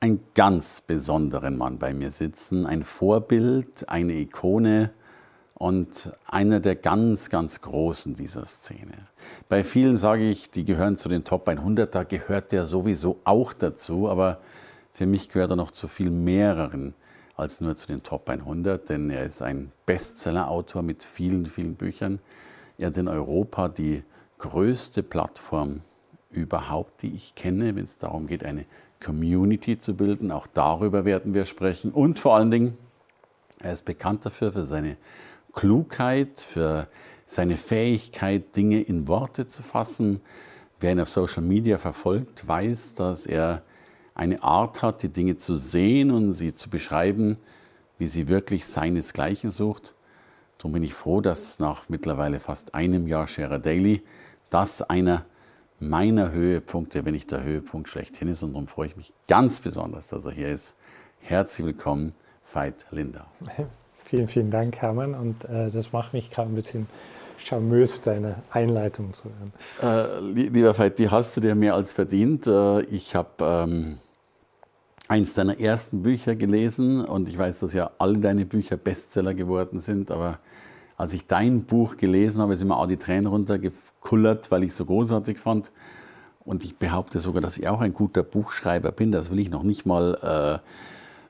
einen ganz besonderen Mann bei mir sitzen, ein Vorbild, eine Ikone und einer der ganz, ganz Großen dieser Szene. Bei vielen sage ich, die gehören zu den Top 100, da gehört der sowieso auch dazu, aber für mich gehört er noch zu viel mehreren als nur zu den Top 100, denn er ist ein Bestseller-Autor mit vielen, vielen Büchern. Er hat in Europa die größte Plattform überhaupt, die ich kenne, wenn es darum geht, eine Community zu bilden. Auch darüber werden wir sprechen. Und vor allen Dingen, er ist bekannt dafür, für seine Klugheit, für seine Fähigkeit, Dinge in Worte zu fassen. Wer ihn auf Social Media verfolgt, weiß, dass er eine Art hat, die Dinge zu sehen und sie zu beschreiben, wie sie wirklich seinesgleichen sucht. Darum bin ich froh, dass nach mittlerweile fast einem Jahr Scherer Daily das einer meiner Höhepunkte, wenn nicht der Höhepunkt schlechthin ist. Und darum freue ich mich ganz besonders, dass er hier ist. Herzlich willkommen, Veit Lindau. Vielen, vielen Dank, Hermann. Und äh, das macht mich gerade ein bisschen charmös, deine Einleitung zu hören. Äh, lieber Veit, die hast du dir mehr als verdient. Äh, ich habe ähm, eins deiner ersten Bücher gelesen und ich weiß, dass ja alle deine Bücher Bestseller geworden sind, aber als ich dein Buch gelesen habe, sind mir auch die Tränen runtergekullert, weil ich es so großartig fand. Und ich behaupte sogar, dass ich auch ein guter Buchschreiber bin. Das will ich noch nicht mal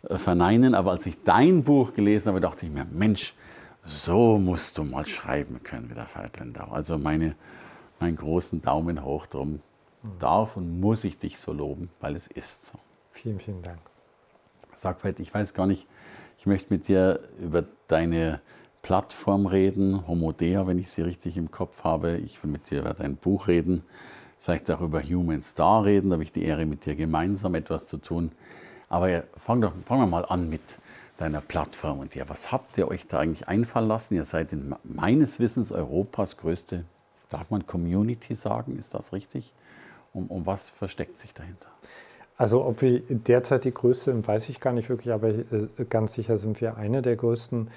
äh, verneinen. Aber als ich dein Buch gelesen habe, dachte ich mir, Mensch, so musst du mal schreiben können wie der Feitlandau. Also meine, meinen großen Daumen hoch drum. Darf und muss ich dich so loben, weil es ist so. Vielen, vielen Dank. Sag ich weiß gar nicht, ich möchte mit dir über deine Plattform reden, Homodea, wenn ich sie richtig im Kopf habe. Ich will mit dir über dein Buch reden, vielleicht auch über Human Star reden. Da habe ich die Ehre, mit dir gemeinsam etwas zu tun. Aber fangen wir mal an mit deiner Plattform und dir. Was habt ihr euch da eigentlich einfallen lassen? Ihr seid in meines Wissens Europas größte, darf man Community sagen, ist das richtig? Um, um was versteckt sich dahinter? Also ob wir derzeit die größte sind, weiß ich gar nicht wirklich, aber äh, ganz sicher sind wir eine der größten.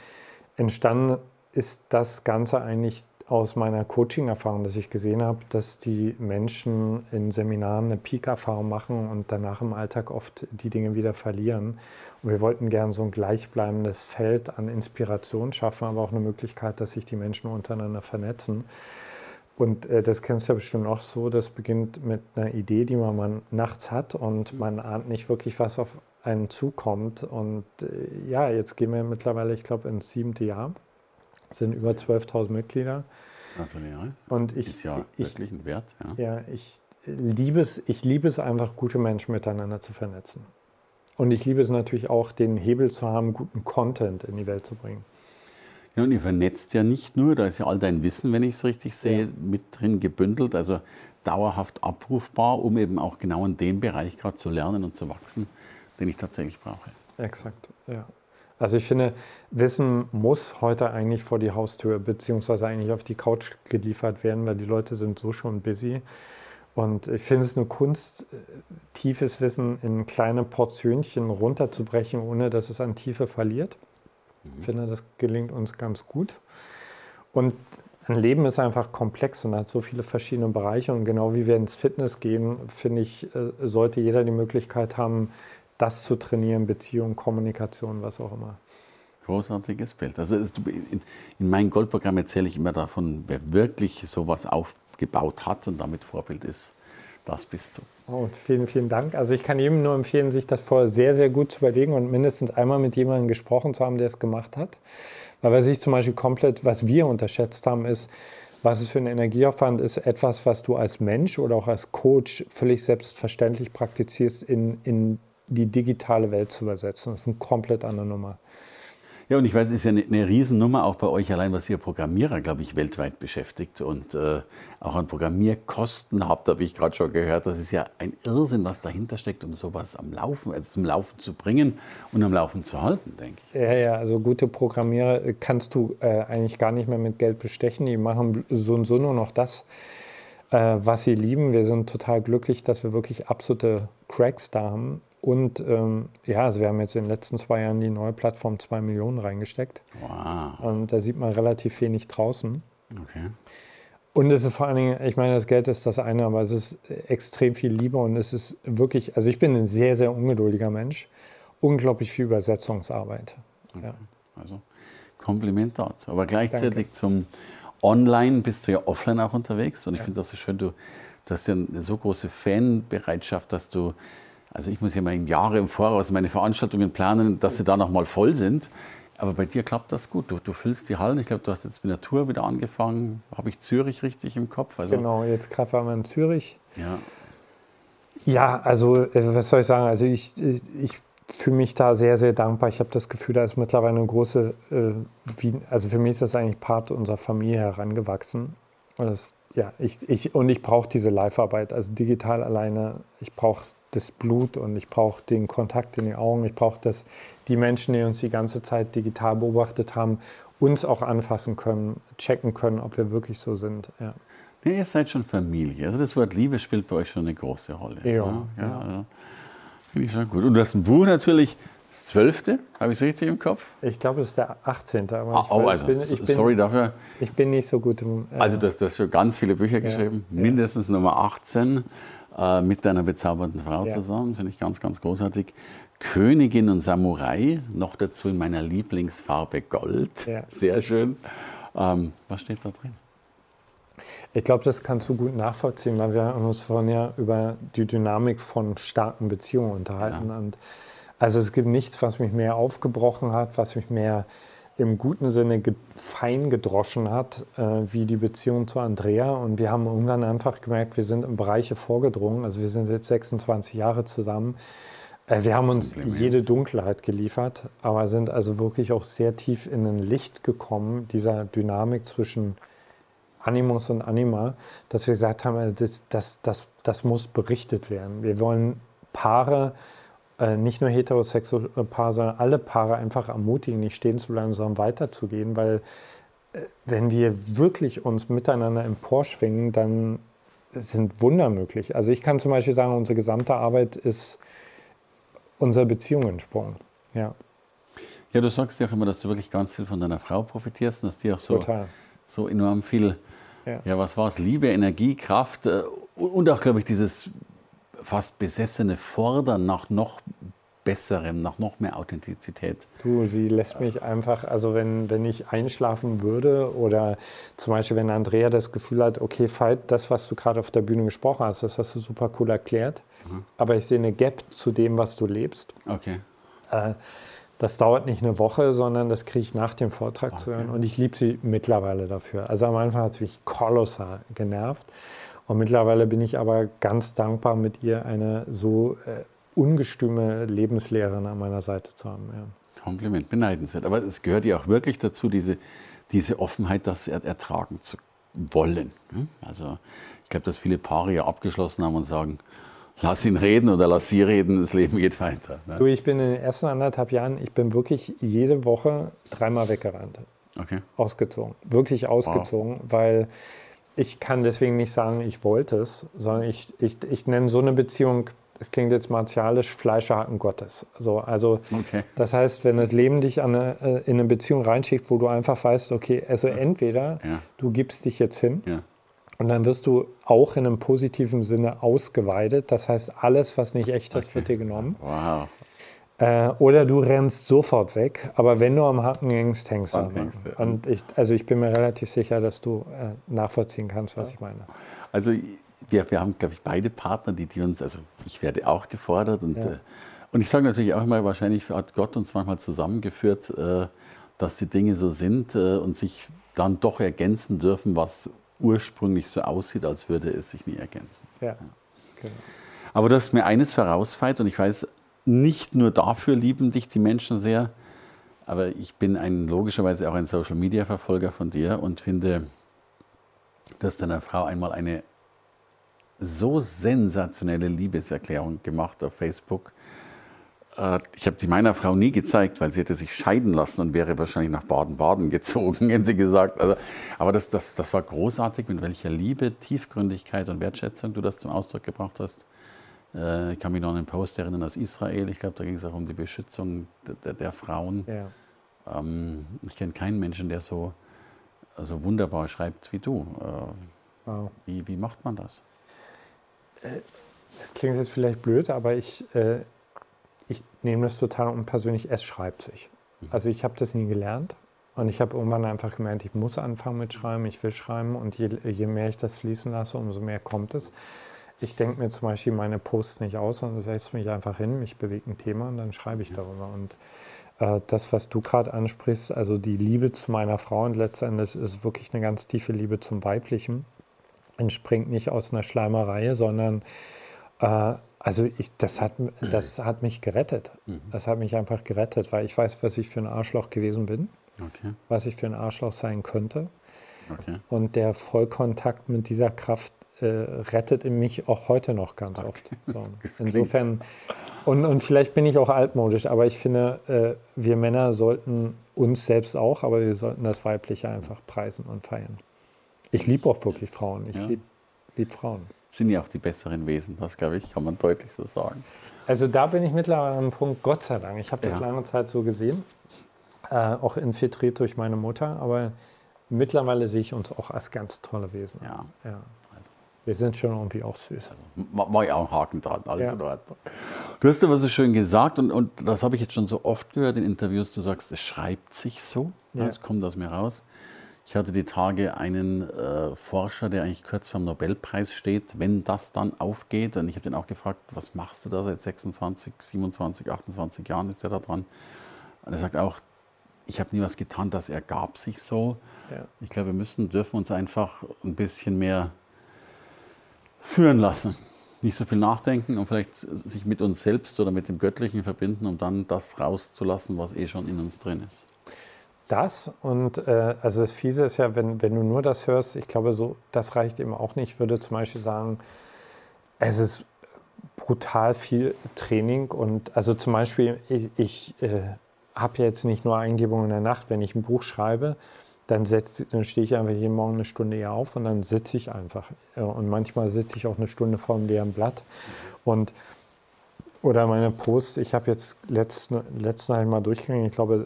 Entstanden ist das Ganze eigentlich aus meiner Coaching-Erfahrung, dass ich gesehen habe, dass die Menschen in Seminaren eine Peak-Erfahrung machen und danach im Alltag oft die Dinge wieder verlieren. Und wir wollten gerne so ein gleichbleibendes Feld an Inspiration schaffen, aber auch eine Möglichkeit, dass sich die Menschen untereinander vernetzen. Und äh, das kennst du ja bestimmt auch so, das beginnt mit einer Idee, die man, man nachts hat und man ahnt nicht wirklich, was auf einen zukommt. Und äh, ja, jetzt gehen wir mittlerweile, ich glaube, ins siebte Jahr. Sind über 12.000 Mitglieder. Gratuliere. Und ich, ist ja ich, wirklich ein Wert. Ja. ja, ich liebe es, ich liebe es einfach, gute Menschen miteinander zu vernetzen. Und ich liebe es natürlich auch, den Hebel zu haben, guten Content in die Welt zu bringen. Ja, und ihr vernetzt ja nicht nur, da ist ja all dein Wissen, wenn ich es richtig sehe, ja. mit drin gebündelt, also dauerhaft abrufbar, um eben auch genau in dem Bereich gerade zu lernen und zu wachsen den ich tatsächlich brauche. Exakt, ja. Also ich finde, Wissen muss heute eigentlich vor die Haustür beziehungsweise eigentlich auf die Couch geliefert werden, weil die Leute sind so schon busy. Und ich finde es eine Kunst, tiefes Wissen in kleine Portionchen runterzubrechen, ohne dass es an Tiefe verliert. Mhm. Ich finde, das gelingt uns ganz gut. Und ein Leben ist einfach komplex und hat so viele verschiedene Bereiche. Und genau wie wir ins Fitness gehen, finde ich, äh, sollte jeder die Möglichkeit haben, das zu trainieren, Beziehung, Kommunikation, was auch immer. Großartiges Bild. Also in, in meinem Goldprogramm erzähle ich immer davon, wer wirklich sowas aufgebaut hat und damit Vorbild ist, das bist du. Oh, vielen, vielen Dank. Also ich kann jedem nur empfehlen, sich das vorher sehr, sehr gut zu überlegen und mindestens einmal mit jemandem gesprochen zu haben, der es gemacht hat. Weil was ich zum Beispiel komplett, was wir unterschätzt haben, ist, was es für ein Energieaufwand ist, etwas, was du als Mensch oder auch als Coach völlig selbstverständlich praktizierst, in, in die digitale Welt zu übersetzen. Das ist eine komplett andere Nummer. Ja, und ich weiß, es ist ja eine, eine Riesennummer auch bei euch allein, was ihr Programmierer, glaube ich, weltweit beschäftigt und äh, auch an Programmierkosten habt, habe ich gerade schon gehört. Das ist ja ein Irrsinn, was dahinter steckt, um sowas am Laufen, also zum Laufen zu bringen und am Laufen zu halten, denke ich. Ja, ja, also gute Programmierer kannst du äh, eigentlich gar nicht mehr mit Geld bestechen. Die machen so und so nur noch das, äh, was sie lieben. Wir sind total glücklich, dass wir wirklich absolute Cracks da haben. Und ähm, ja, also wir haben jetzt in den letzten zwei Jahren die neue Plattform zwei Millionen reingesteckt. Wow. Und da sieht man relativ wenig draußen. Okay. Und es ist vor allen Dingen, ich meine, das Geld ist das eine, aber es ist extrem viel Liebe und es ist wirklich, also ich bin ein sehr, sehr ungeduldiger Mensch. Unglaublich viel Übersetzungsarbeit. Okay. Ja. Also Kompliment dazu. Aber gleichzeitig Danke. zum Online bist du ja offline auch unterwegs und ich ja. finde das so schön, du, du hast ja eine so große Fanbereitschaft, dass du also ich muss ja mal Jahre im Voraus meine Veranstaltungen planen, dass sie da noch mal voll sind. Aber bei dir klappt das gut. Du, du füllst die Hallen. Ich glaube, du hast jetzt mit der Tour wieder angefangen. Habe ich Zürich richtig im Kopf? Also genau, jetzt gerade waren wir in Zürich. Ja. Ja, also äh, was soll ich sagen? Also ich, ich fühle mich da sehr, sehr dankbar. Ich habe das Gefühl, da ist mittlerweile eine große, äh, also für mich ist das eigentlich Part unserer Familie herangewachsen. Und das, ja, ich, ich, und ich brauche diese Live-Arbeit. Also digital alleine, ich brauche das Blut und ich brauche den Kontakt in die Augen. Ich brauche, dass die Menschen, die uns die ganze Zeit digital beobachtet haben, uns auch anfassen können, checken können, ob wir wirklich so sind. Ja. Ja, ihr seid schon Familie. Also das Wort Liebe spielt bei euch schon eine große Rolle. Ja, ja, ja. Also Finde ich schon gut. Und du hast ein Buch natürlich, das zwölfte, habe ich es richtig im Kopf? Ich glaube, es ist der 18. Aber ah, oh, also, bin, bin, sorry dafür. Ich bin nicht so gut im. Äh, also, du hast, du hast schon ganz viele Bücher geschrieben, mindestens Nummer 18 äh, mit deiner bezaubernden Frau ja. zusammen. Finde ich ganz, ganz großartig. Königin und Samurai, noch dazu in meiner Lieblingsfarbe Gold. Ja. Sehr schön. Ähm, was steht da drin? Ich glaube, das kannst du gut nachvollziehen, weil wir haben uns vorhin ja über die Dynamik von starken Beziehungen unterhalten. Ja. Und also es gibt nichts, was mich mehr aufgebrochen hat, was mich mehr im guten Sinne ge fein gedroschen hat, äh, wie die Beziehung zu Andrea. Und wir haben irgendwann einfach gemerkt, wir sind in Bereiche vorgedrungen. Also wir sind jetzt 26 Jahre zusammen. Äh, wir haben uns jede Dunkelheit geliefert, aber sind also wirklich auch sehr tief in ein Licht gekommen, dieser Dynamik zwischen Animus und Anima, dass wir gesagt haben, äh, das, das, das, das muss berichtet werden. Wir wollen Paare, äh, nicht nur heterosexuelle Paare, sondern alle Paare einfach ermutigen, nicht stehen zu bleiben, sondern weiterzugehen, weil äh, wenn wir wirklich uns miteinander emporschwingen, dann sind Wunder möglich. Also ich kann zum Beispiel sagen, unsere gesamte Arbeit ist unserer Beziehung entsprungen. Ja. Ja, du sagst ja auch immer, dass du wirklich ganz viel von deiner Frau profitierst und dass die auch so, so enorm viel, ja. ja was war es, Liebe, Energie, Kraft äh, und auch, glaube ich, dieses fast besessene Fordern nach noch Besserem, nach noch mehr Authentizität. Du, sie lässt mich einfach, also wenn, wenn ich einschlafen würde oder zum Beispiel, wenn Andrea das Gefühl hat, okay, Veit, das, was du gerade auf der Bühne gesprochen hast, das hast du super cool erklärt, mhm. aber ich sehe eine Gap zu dem, was du lebst. Okay. Äh, das dauert nicht eine Woche, sondern das kriege ich nach dem Vortrag okay. zu hören und ich liebe sie mittlerweile dafür. Also am Anfang hat es mich kolossal genervt. Und mittlerweile bin ich aber ganz dankbar, mit ihr eine so äh, ungestüme Lebenslehrerin an meiner Seite zu haben. Ja. Kompliment, beneidenswert. Aber es gehört ja auch wirklich dazu, diese, diese Offenheit, das er, ertragen zu wollen. Hm? Also ich glaube, dass viele Paare ja abgeschlossen haben und sagen, lass ihn reden oder lass sie reden, das Leben geht weiter. Ne? Du, ich bin in den ersten anderthalb Jahren, ich bin wirklich jede Woche dreimal weggerannt. Okay. Ausgezogen. Wirklich ausgezogen, wow. weil ich kann deswegen nicht sagen, ich wollte es, sondern ich, ich, ich nenne so eine Beziehung, es klingt jetzt martialisch, Fleischerhaken Gottes. So, also okay. das heißt, wenn das Leben dich eine, äh, in eine Beziehung reinschickt, wo du einfach weißt, okay, also entweder ja. du gibst dich jetzt hin ja. und dann wirst du auch in einem positiven Sinne ausgeweidet. Das heißt, alles, was nicht echt ist, okay. wird dir genommen. Wow. Äh, oder du rennst sofort weg, aber wenn du am Haken hängst, hängst du. Hängst, ja. Und ich, also ich bin mir relativ sicher, dass du äh, nachvollziehen kannst, was ja. ich meine. Also wir, wir haben, glaube ich, beide Partner, die, die uns, also ich werde auch gefordert und, ja. äh, und ich sage natürlich auch immer, wahrscheinlich hat Gott uns manchmal zusammengeführt, äh, dass die Dinge so sind äh, und sich dann doch ergänzen dürfen, was ursprünglich so aussieht, als würde es sich nie ergänzen. Ja. Genau. Aber du hast mir eines vorausfeit und ich weiß, nicht nur dafür lieben dich die Menschen sehr, Aber ich bin ein, logischerweise auch ein Social-Media-Verfolger von dir und finde, dass deiner Frau einmal eine so sensationelle Liebeserklärung gemacht auf Facebook. Äh, ich habe die meiner Frau nie gezeigt, weil sie hätte sich scheiden lassen und wäre wahrscheinlich nach Baden-Baden gezogen, hätte sie gesagt. Also, aber das, das, das war großartig, mit welcher Liebe, Tiefgründigkeit und Wertschätzung du das zum Ausdruck gebracht hast. Äh, ich kann mich noch an einen Post erinnern aus Israel. Ich glaube, da ging es auch um die Beschützung der, der Frauen. Ja. Ähm, ich kenne keinen Menschen, der so, so wunderbar schreibt wie du. Äh, wow. wie, wie macht man das? Das klingt jetzt vielleicht blöd, aber ich, äh, ich nehme das total unpersönlich. Es schreibt sich. Mhm. Also ich habe das nie gelernt. Und ich habe irgendwann einfach gemerkt, ich muss anfangen mit Schreiben, ich will schreiben. Und je, je mehr ich das fließen lasse, umso mehr kommt es. Ich denke mir zum Beispiel meine Posts nicht aus, sondern setze mich einfach hin, mich bewegt ein Thema und dann schreibe ich darüber. Und äh, das, was du gerade ansprichst, also die Liebe zu meiner Frau und letztendlich ist wirklich eine ganz tiefe Liebe zum Weiblichen entspringt nicht aus einer Schleimerei, sondern äh, also ich, das, hat, das hat mich gerettet. Mhm. Das hat mich einfach gerettet, weil ich weiß, was ich für ein Arschloch gewesen bin, okay. was ich für ein Arschloch sein könnte. Okay. Und der Vollkontakt mit dieser Kraft äh, rettet in mich auch heute noch ganz okay. oft. So. Insofern, und, und vielleicht bin ich auch altmodisch, aber ich finde, äh, wir Männer sollten uns selbst auch, aber wir sollten das Weibliche einfach preisen und feiern. Ich liebe auch wirklich Frauen. Ich ja. liebe lieb Frauen. Sind ja auch die besseren Wesen, das glaube ich, kann man deutlich so sagen. Also da bin ich mittlerweile an einem Punkt, Gott sei Dank. Ich habe das ja. lange Zeit so gesehen, äh, auch infiltriert durch meine Mutter, aber mittlerweile sehe ich uns auch als ganz tolle Wesen. Ja. ja. Wir sind schon irgendwie auch süß. Also, Mache ich auch einen Haken dran, alles ja. in Ordnung. Du hast aber so schön gesagt, und, und das habe ich jetzt schon so oft gehört in Interviews, du sagst, es schreibt sich so, ja. es kommt aus mir raus. Ich hatte die Tage einen äh, Forscher, der eigentlich kurz vor dem Nobelpreis steht, wenn das dann aufgeht. Und ich habe den auch gefragt, was machst du da seit 26, 27, 28 Jahren ist er da dran? Und er sagt auch, ich habe nie was getan, das ergab sich so. Ja. Ich glaube, wir müssen, dürfen uns einfach ein bisschen mehr führen lassen. Nicht so viel nachdenken und vielleicht sich mit uns selbst oder mit dem Göttlichen verbinden, um dann das rauszulassen, was eh schon in uns drin ist das und äh, also das Fiese ist ja, wenn, wenn du nur das hörst, ich glaube, so, das reicht eben auch nicht. Ich würde zum Beispiel sagen, es ist brutal viel Training und also zum Beispiel, ich, ich äh, habe ja jetzt nicht nur Eingebungen in der Nacht, wenn ich ein Buch schreibe, dann, dann stehe ich einfach jeden Morgen eine Stunde eher auf und dann sitze ich einfach. Und manchmal sitze ich auch eine Stunde vor dem leeren Blatt. Und, oder meine Posts, ich habe jetzt letzten, letzten Mal durchgegangen, ich glaube,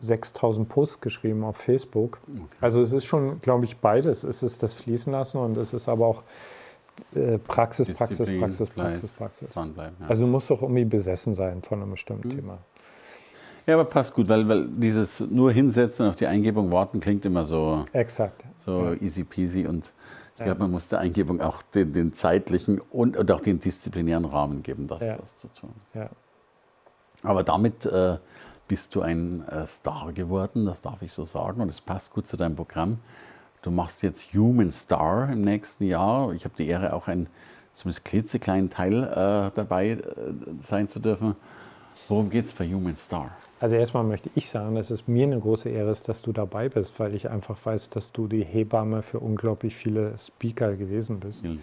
6000 Posts geschrieben auf Facebook. Okay. Also es ist schon, glaube ich, beides. Es ist das Fließen lassen und es ist aber auch äh, Praxis, Praxis, Praxis, Praxis, Praxis. Ja. Also du musst doch irgendwie besessen sein von einem bestimmten mhm. Thema. Ja, aber passt gut, weil, weil dieses nur hinsetzen und auf die Eingebung warten klingt immer so, Exakt. so ja. easy peasy und ich glaube, man muss der Eingebung auch den, den zeitlichen und, und, auch den disziplinären Rahmen geben, das, ja. das zu tun. Ja. Aber damit äh, bist du ein äh, Star geworden, das darf ich so sagen, und es passt gut zu deinem Programm. Du machst jetzt Human Star im nächsten Jahr. Ich habe die Ehre, auch ein zumindest klitzekleinen Teil äh, dabei äh, sein zu dürfen. Worum geht es bei Human Star? Also erstmal möchte ich sagen, dass es mir eine große Ehre ist, dass du dabei bist, weil ich einfach weiß, dass du die Hebamme für unglaublich viele Speaker gewesen bist. Vielen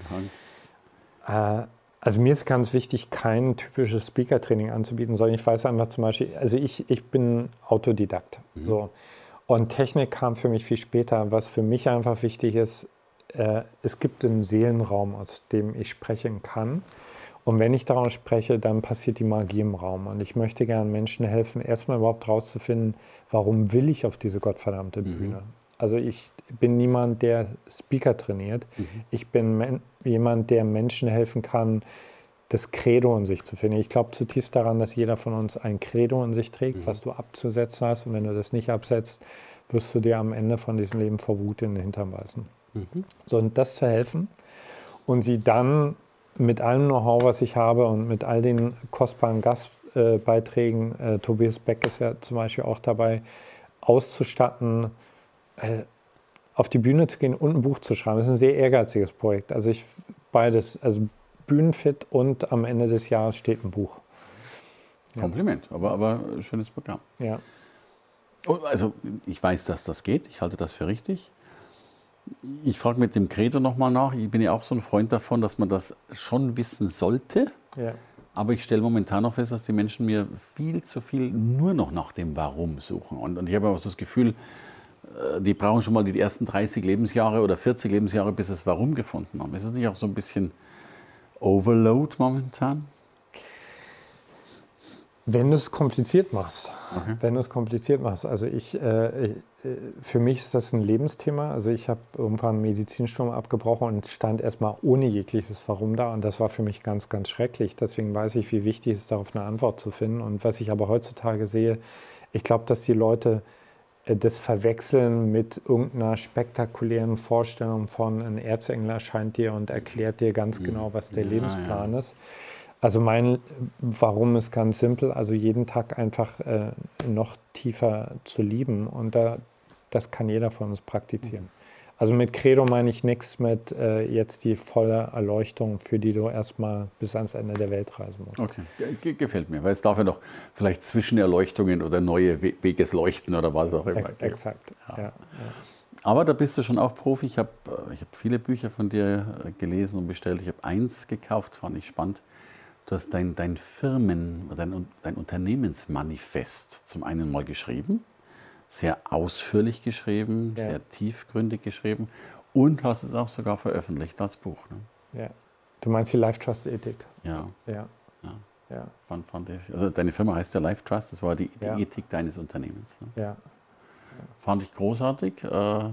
Dank. Äh, also mir ist ganz wichtig, kein typisches Speaker-Training anzubieten, sondern ich weiß einfach zum Beispiel, also ich, ich bin Autodidakt. Mhm. So. Und Technik kam für mich viel später. Was für mich einfach wichtig ist, äh, es gibt einen Seelenraum, aus dem ich sprechen kann. Und wenn ich daraus spreche, dann passiert die Magie im Raum. Und ich möchte gerne Menschen helfen, erstmal überhaupt herauszufinden, warum will ich auf diese gottverdammte mhm. Bühne? Mhm. Also ich bin niemand, der Speaker trainiert. Mhm. Ich bin jemand, der Menschen helfen kann, das Credo in sich zu finden. Ich glaube zutiefst daran, dass jeder von uns ein Credo in sich trägt, mhm. was du abzusetzen hast. Und wenn du das nicht absetzt, wirst du dir am Ende von diesem Leben vor Wut in den Hintern beißen. Mhm. So, und das zu helfen und sie dann mit allem Know-how, was ich habe und mit all den kostbaren Gastbeiträgen, äh, Tobias Beck ist ja zum Beispiel auch dabei, auszustatten, äh, auf die Bühne zu gehen und ein Buch zu schreiben. Das ist ein sehr ehrgeiziges Projekt. Also ich beides, also Bühnenfit und am Ende des Jahres steht ein Buch. Kompliment, aber, aber schönes Programm. Ja. Also ich weiß, dass das geht. Ich halte das für richtig. Ich frage mit dem Credo nochmal nach. Ich bin ja auch so ein Freund davon, dass man das schon wissen sollte. Ja. Aber ich stelle momentan noch fest, dass die Menschen mir viel zu viel nur noch nach dem Warum suchen. Und, und ich habe auch so das Gefühl, äh, die brauchen schon mal die ersten 30 Lebensjahre oder 40 Lebensjahre, bis sie das Warum gefunden haben. Ist es nicht auch so ein bisschen Overload momentan? Wenn du es kompliziert machst. Okay. Wenn du es kompliziert machst. Also ich, äh, äh, für mich ist das ein Lebensthema. Also ich habe irgendwann ein Medizinstudium abgebrochen und stand erstmal ohne jegliches Warum da. Und das war für mich ganz, ganz schrecklich. Deswegen weiß ich, wie wichtig es ist, darauf eine Antwort zu finden. Und was ich aber heutzutage sehe, ich glaube, dass die Leute äh, das verwechseln mit irgendeiner spektakulären Vorstellung von ein Erzengel erscheint dir und erklärt dir ganz mhm. genau, was der ja, Lebensplan ja. ist. Also mein Warum ist ganz simpel, also jeden Tag einfach äh, noch tiefer zu lieben und da, das kann jeder von uns praktizieren. Also mit Credo meine ich nichts mit äh, jetzt die volle Erleuchtung, für die du erstmal bis ans Ende der Welt reisen musst. Okay, Ge gefällt mir, weil es darf ja noch vielleicht Zwischenerleuchtungen oder neue We Wegesleuchten oder was auch immer Ex Exakt, ja. Ja, ja. Aber da bist du schon auch Profi. Ich habe ich hab viele Bücher von dir äh, gelesen und bestellt. Ich habe eins gekauft, fand ich spannend. Du hast dein, dein Firmen, dein, dein Unternehmensmanifest zum einen mal geschrieben, sehr ausführlich geschrieben, ja. sehr tiefgründig geschrieben und hast es auch sogar veröffentlicht als Buch. Ne? Ja. Du meinst die Life Trust Ethik? Ja. Ja. ja. ja. Fand, fand ich. Also deine Firma heißt ja Life Trust, das war die, die ja. Ethik deines Unternehmens. Ne? Ja. Fand ich großartig. Äh,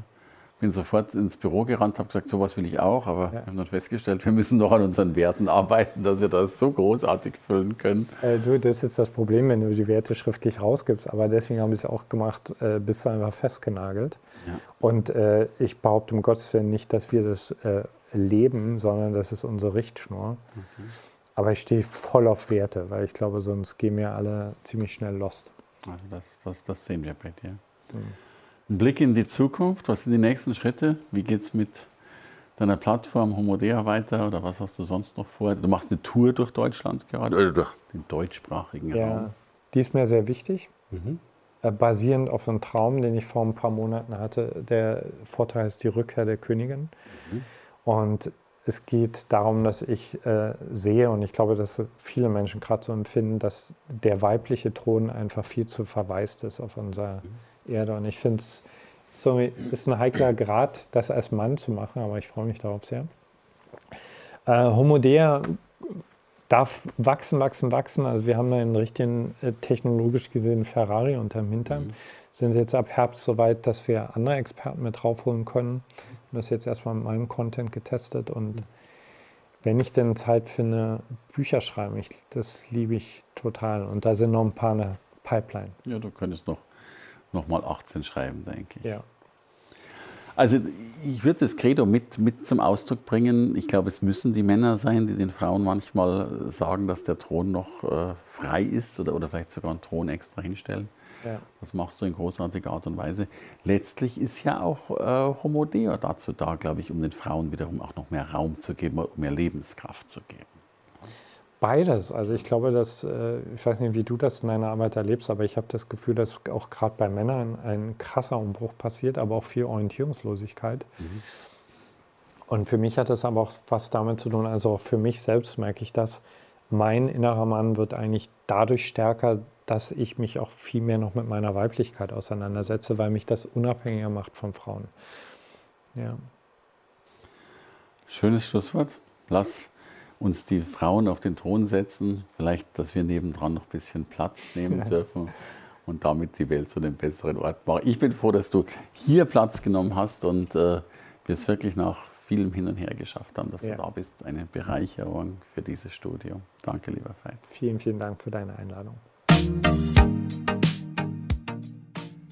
bin sofort ins Büro gerannt, habe gesagt, sowas will ich auch, aber ja. wir haben dann festgestellt, wir müssen noch an unseren Werten arbeiten, dass wir das so großartig füllen können. Äh, du, das ist das Problem, wenn du die Werte schriftlich rausgibst, aber deswegen haben wir es auch gemacht, äh, bist du einfach festgenagelt. Ja. Und äh, ich behaupte um Gottes Willen nicht, dass wir das äh, leben, sondern das ist unsere Richtschnur. Okay. Aber ich stehe voll auf Werte, weil ich glaube, sonst gehen wir alle ziemlich schnell lost. Also das, das, das sehen wir bei dir. Mhm. Ein Blick in die Zukunft. Was sind die nächsten Schritte? Wie geht es mit deiner Plattform Homodea weiter oder was hast du sonst noch vor? Du machst eine Tour durch Deutschland gerade oder durch den deutschsprachigen ja, Raum. Die ist mir sehr wichtig. Mhm. Äh, basierend auf einem Traum, den ich vor ein paar Monaten hatte. Der Vorteil ist die Rückkehr der Königin. Mhm. Und es geht darum, dass ich äh, sehe, und ich glaube, dass viele Menschen gerade so empfinden, dass der weibliche Thron einfach viel zu verwaist ist auf unserer mhm. Erde. Und ich finde es ist ein heikler Grad, das als Mann zu machen, aber ich freue mich darauf sehr. Äh, Homodea darf wachsen, wachsen, wachsen. Also wir haben da einen richtigen äh, technologisch gesehen Ferrari unterm Hintern. Mhm. Sind jetzt ab Herbst so weit, dass wir andere Experten mit draufholen können. Das jetzt erstmal mit meinem Content getestet. Und mhm. wenn ich denn Zeit finde, Bücher schreiben, ich, das liebe ich total. Und da sind noch ein paar in der Pipeline. Ja, du könntest noch nochmal 18 schreiben, denke ich. Ja. Also ich würde das Credo mit, mit zum Ausdruck bringen. Ich glaube, es müssen die Männer sein, die den Frauen manchmal sagen, dass der Thron noch äh, frei ist oder, oder vielleicht sogar einen Thron extra hinstellen. Ja. Das machst du in großartiger Art und Weise. Letztlich ist ja auch äh, Homodea dazu da, glaube ich, um den Frauen wiederum auch noch mehr Raum zu geben, um mehr Lebenskraft zu geben. Beides. Also ich glaube, dass, äh, ich weiß nicht, wie du das in deiner Arbeit erlebst, aber ich habe das Gefühl, dass auch gerade bei Männern ein krasser Umbruch passiert, aber auch viel Orientierungslosigkeit. Mhm. Und für mich hat das aber auch was damit zu tun, also auch für mich selbst merke ich das, mein innerer Mann wird eigentlich dadurch stärker, dass ich mich auch viel mehr noch mit meiner Weiblichkeit auseinandersetze, weil mich das unabhängiger macht von Frauen. Ja. Schönes Schlusswort. Lass uns die Frauen auf den Thron setzen, vielleicht, dass wir nebendran noch ein bisschen Platz nehmen dürfen und damit die Welt zu einem besseren Ort machen. Ich bin froh, dass du hier Platz genommen hast und äh, wir es wirklich nach vielem Hin und Her geschafft haben, dass ja. du da bist. Eine Bereicherung für dieses Studio. Danke, lieber Veit. Vielen, vielen Dank für deine Einladung.